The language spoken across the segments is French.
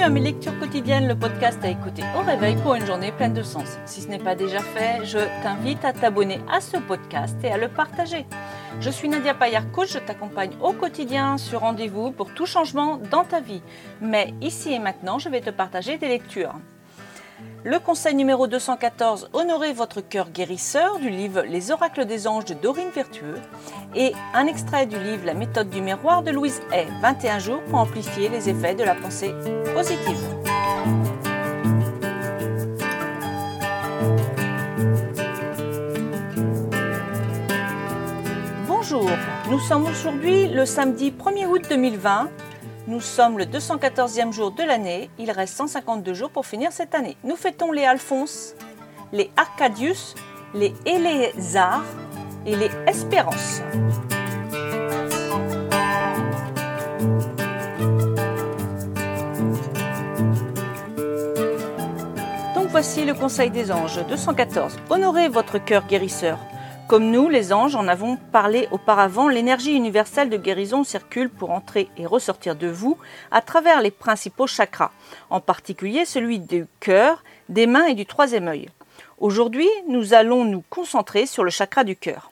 À mes lectures quotidiennes, le podcast à écouter au réveil pour une journée pleine de sens. Si ce n'est pas déjà fait, je t'invite à t'abonner à ce podcast et à le partager. Je suis Nadia Payard, coach, je t'accompagne au quotidien sur rendez-vous pour tout changement dans ta vie. Mais ici et maintenant, je vais te partager des lectures. Le conseil numéro 214, Honorez votre cœur guérisseur du livre Les oracles des anges de Dorine Vertueux et un extrait du livre La méthode du miroir de Louise Hay, 21 jours pour amplifier les effets de la pensée positive. Bonjour, nous sommes aujourd'hui le samedi 1er août 2020 nous sommes le 214e jour de l'année. Il reste 152 jours pour finir cette année. Nous fêtons les Alphonse, les Arcadius, les Éléazar et les Espérance. Donc voici le conseil des anges 214. Honorez votre cœur guérisseur comme nous, les anges, en avons parlé auparavant, l'énergie universelle de guérison circule pour entrer et ressortir de vous à travers les principaux chakras, en particulier celui du cœur, des mains et du troisième œil. Aujourd'hui, nous allons nous concentrer sur le chakra du cœur.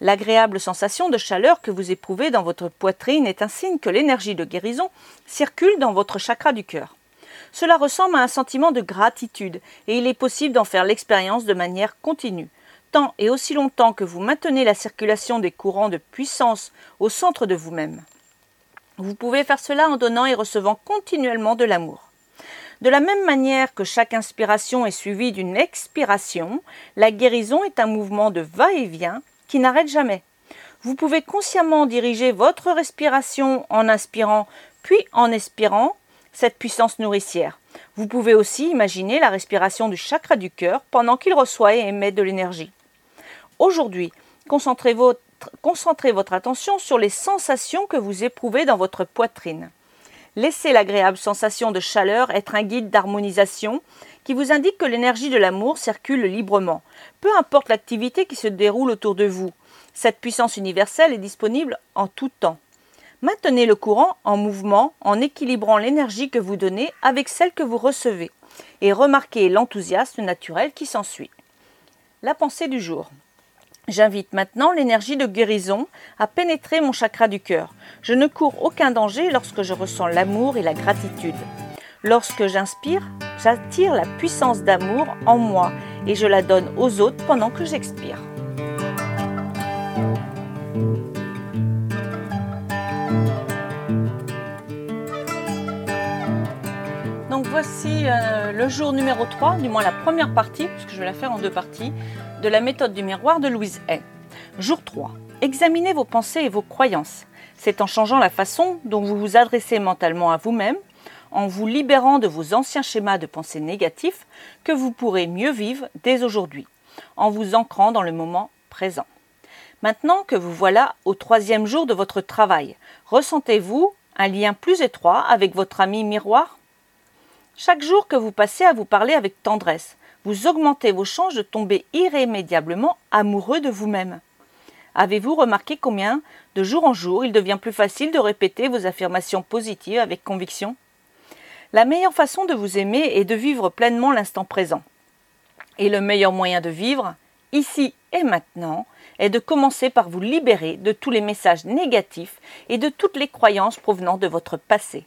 L'agréable sensation de chaleur que vous éprouvez dans votre poitrine est un signe que l'énergie de guérison circule dans votre chakra du cœur. Cela ressemble à un sentiment de gratitude et il est possible d'en faire l'expérience de manière continue et aussi longtemps que vous maintenez la circulation des courants de puissance au centre de vous-même. Vous pouvez faire cela en donnant et recevant continuellement de l'amour. De la même manière que chaque inspiration est suivie d'une expiration, la guérison est un mouvement de va-et-vient qui n'arrête jamais. Vous pouvez consciemment diriger votre respiration en inspirant puis en expirant cette puissance nourricière. Vous pouvez aussi imaginer la respiration du chakra du cœur pendant qu'il reçoit et émet de l'énergie. Aujourd'hui, concentrez votre, attention sur les sensations que vous éprouvez dans votre poitrine. Laissez l'agréable sensation de chaleur être un guide d'harmonisation qui vous indique que l'énergie de l'amour circule librement, peu importe l'activité qui se déroule autour de vous. Cette puissance universelle est disponible en tout temps. Maintenez le courant en mouvement en équilibrant l'énergie que vous donnez avec celle que vous recevez et remarquez l'enthousiasme naturel qui s'ensuit. La pensée du jour. J'invite maintenant l'énergie de guérison à pénétrer mon chakra du cœur. Je ne cours aucun danger lorsque je ressens l'amour et la gratitude. Lorsque j'inspire, j'attire la puissance d'amour en moi et je la donne aux autres pendant que j'expire. Donc voici euh, le jour numéro 3, du moins la première partie, puisque je vais la faire en deux parties, de la méthode du miroir de Louise Hay. Jour 3. Examinez vos pensées et vos croyances. C'est en changeant la façon dont vous vous adressez mentalement à vous-même, en vous libérant de vos anciens schémas de pensée négatifs, que vous pourrez mieux vivre dès aujourd'hui, en vous ancrant dans le moment présent. Maintenant que vous voilà au troisième jour de votre travail, ressentez-vous un lien plus étroit avec votre ami miroir? Chaque jour que vous passez à vous parler avec tendresse, vous augmentez vos chances de tomber irrémédiablement amoureux de vous-même. Avez-vous remarqué combien, de jour en jour, il devient plus facile de répéter vos affirmations positives avec conviction? La meilleure façon de vous aimer est de vivre pleinement l'instant présent. Et le meilleur moyen de vivre, ici et maintenant, est de commencer par vous libérer de tous les messages négatifs et de toutes les croyances provenant de votre passé.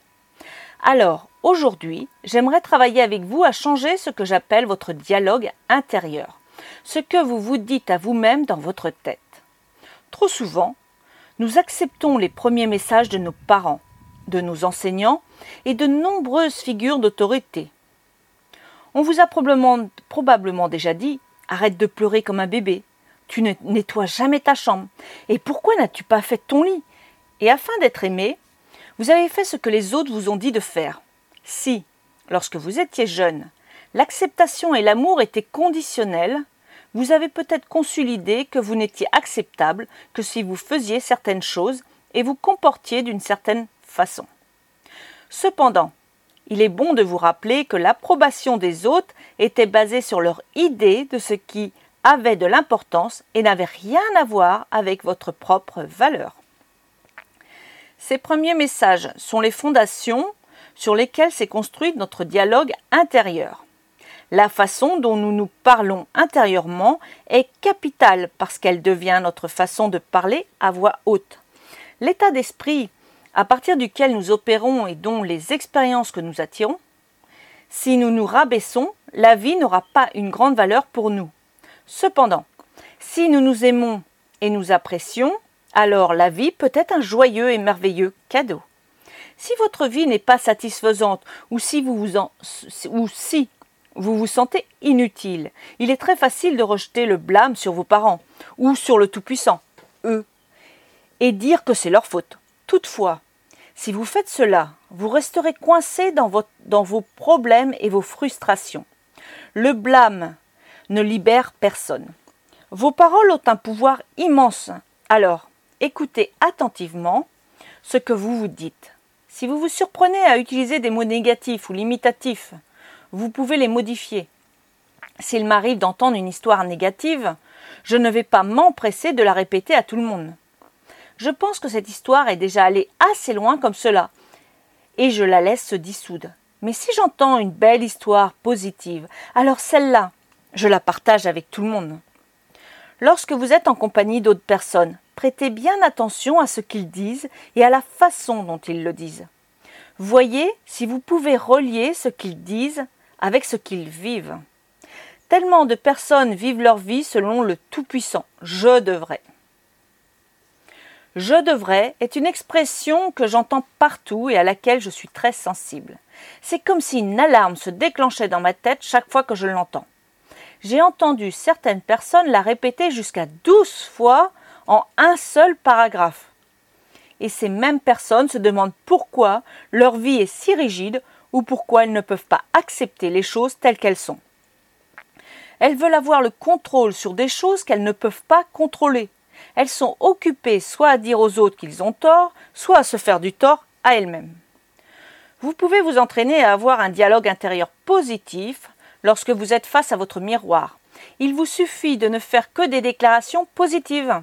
Alors, aujourd'hui, j'aimerais travailler avec vous à changer ce que j'appelle votre dialogue intérieur, ce que vous vous dites à vous-même dans votre tête. Trop souvent, nous acceptons les premiers messages de nos parents, de nos enseignants et de nombreuses figures d'autorité. On vous a probablement, probablement déjà dit Arrête de pleurer comme un bébé, tu ne nettoies jamais ta chambre, et pourquoi n'as-tu pas fait ton lit? Et afin d'être aimé, vous avez fait ce que les autres vous ont dit de faire. Si, lorsque vous étiez jeune, l'acceptation et l'amour étaient conditionnels, vous avez peut-être conçu l'idée que vous n'étiez acceptable que si vous faisiez certaines choses et vous comportiez d'une certaine façon. Cependant, il est bon de vous rappeler que l'approbation des autres était basée sur leur idée de ce qui avait de l'importance et n'avait rien à voir avec votre propre valeur. Ces premiers messages sont les fondations sur lesquels s'est construit notre dialogue intérieur. La façon dont nous nous parlons intérieurement est capitale parce qu'elle devient notre façon de parler à voix haute. L'état d'esprit à partir duquel nous opérons et dont les expériences que nous attirons, si nous nous rabaissons, la vie n'aura pas une grande valeur pour nous. Cependant, si nous nous aimons et nous apprécions, alors la vie peut être un joyeux et merveilleux cadeau. Si votre vie n'est pas satisfaisante ou si vous vous, ou si vous vous sentez inutile, il est très facile de rejeter le blâme sur vos parents ou sur le Tout-Puissant, eux, et dire que c'est leur faute. Toutefois, si vous faites cela, vous resterez coincé dans, dans vos problèmes et vos frustrations. Le blâme ne libère personne. Vos paroles ont un pouvoir immense. Alors, écoutez attentivement ce que vous vous dites. Si vous vous surprenez à utiliser des mots négatifs ou limitatifs, vous pouvez les modifier. S'il m'arrive d'entendre une histoire négative, je ne vais pas m'empresser de la répéter à tout le monde. Je pense que cette histoire est déjà allée assez loin comme cela, et je la laisse se dissoudre. Mais si j'entends une belle histoire positive, alors celle-là, je la partage avec tout le monde. Lorsque vous êtes en compagnie d'autres personnes, prêtez bien attention à ce qu'ils disent et à la façon dont ils le disent. Voyez si vous pouvez relier ce qu'ils disent avec ce qu'ils vivent. Tellement de personnes vivent leur vie selon le Tout-Puissant. Je devrais. Je devrais est une expression que j'entends partout et à laquelle je suis très sensible. C'est comme si une alarme se déclenchait dans ma tête chaque fois que je l'entends. J'ai entendu certaines personnes la répéter jusqu'à douze fois en un seul paragraphe. Et ces mêmes personnes se demandent pourquoi leur vie est si rigide ou pourquoi elles ne peuvent pas accepter les choses telles qu'elles sont. Elles veulent avoir le contrôle sur des choses qu'elles ne peuvent pas contrôler. Elles sont occupées soit à dire aux autres qu'ils ont tort, soit à se faire du tort à elles-mêmes. Vous pouvez vous entraîner à avoir un dialogue intérieur positif lorsque vous êtes face à votre miroir. Il vous suffit de ne faire que des déclarations positives.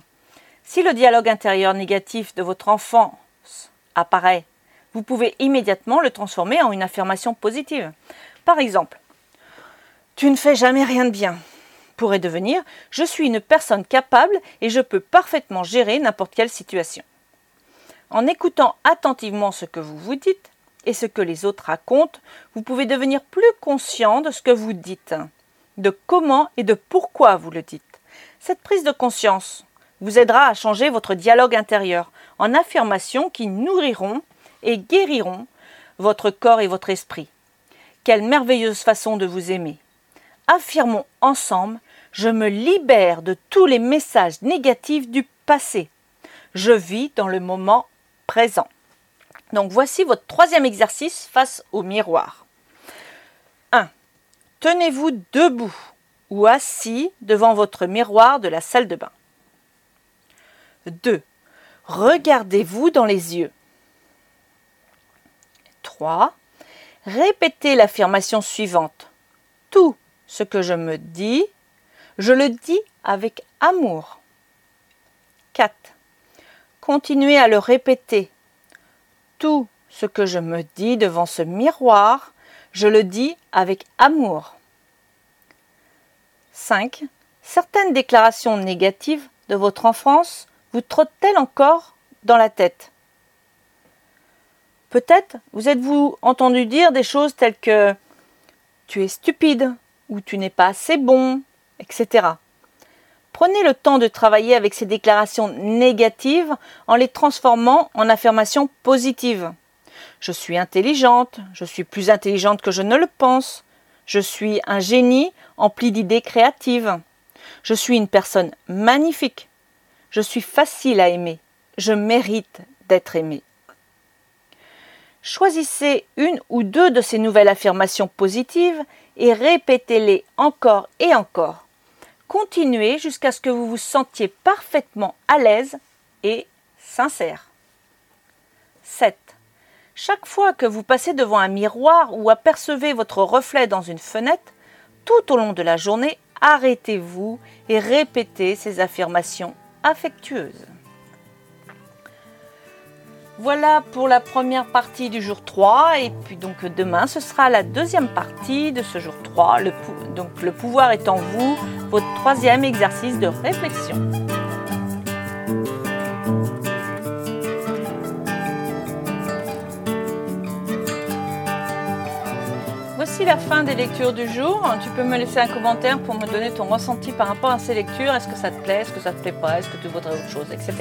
Si le dialogue intérieur négatif de votre enfance apparaît, vous pouvez immédiatement le transformer en une affirmation positive. Par exemple, Tu ne fais jamais rien de bien pourrait devenir Je suis une personne capable et je peux parfaitement gérer n'importe quelle situation. En écoutant attentivement ce que vous vous dites et ce que les autres racontent, vous pouvez devenir plus conscient de ce que vous dites, de comment et de pourquoi vous le dites. Cette prise de conscience vous aidera à changer votre dialogue intérieur en affirmations qui nourriront et guériront votre corps et votre esprit. Quelle merveilleuse façon de vous aimer. Affirmons ensemble Je me libère de tous les messages négatifs du passé. Je vis dans le moment présent. Donc voici votre troisième exercice face au miroir. 1. Tenez-vous debout ou assis devant votre miroir de la salle de bain. 2. Regardez-vous dans les yeux. 3. Répétez l'affirmation suivante. Tout ce que je me dis, je le dis avec amour. 4. Continuez à le répéter. Tout ce que je me dis devant ce miroir, je le dis avec amour. 5. Certaines déclarations négatives de votre enfance vous trottent-elles encore dans la tête? Peut-être vous êtes-vous entendu dire des choses telles que tu es stupide ou tu n'es pas assez bon, etc. Prenez le temps de travailler avec ces déclarations négatives en les transformant en affirmations positives. Je suis intelligente, je suis plus intelligente que je ne le pense, je suis un génie empli d'idées créatives, je suis une personne magnifique, je suis facile à aimer, je mérite d'être aimé. Choisissez une ou deux de ces nouvelles affirmations positives et répétez-les encore et encore. Continuez jusqu'à ce que vous vous sentiez parfaitement à l'aise et sincère. 7. Chaque fois que vous passez devant un miroir ou apercevez votre reflet dans une fenêtre, tout au long de la journée, arrêtez-vous et répétez ces affirmations affectueuses. Voilà pour la première partie du jour 3 et puis donc demain ce sera la deuxième partie de ce jour 3. Le, donc le pouvoir est en vous, votre troisième exercice de réflexion. La fin des lectures du jour. Tu peux me laisser un commentaire pour me donner ton ressenti par rapport à ces lectures. Est-ce que ça te plaît? Est-ce que ça te plaît pas? Est-ce que tu voudrais autre chose? Etc.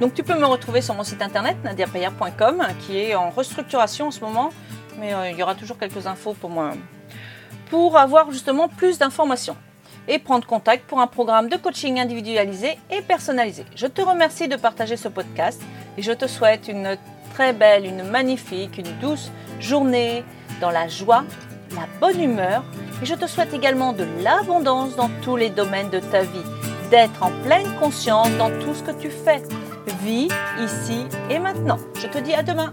Donc tu peux me retrouver sur mon site internet nadiapayer.com qui est en restructuration en ce moment, mais euh, il y aura toujours quelques infos pour moi pour avoir justement plus d'informations et prendre contact pour un programme de coaching individualisé et personnalisé. Je te remercie de partager ce podcast et je te souhaite une très belle, une magnifique, une douce journée dans la joie, la bonne humeur et je te souhaite également de l'abondance dans tous les domaines de ta vie, d'être en pleine conscience dans tout ce que tu fais. Vis ici et maintenant. Je te dis à demain.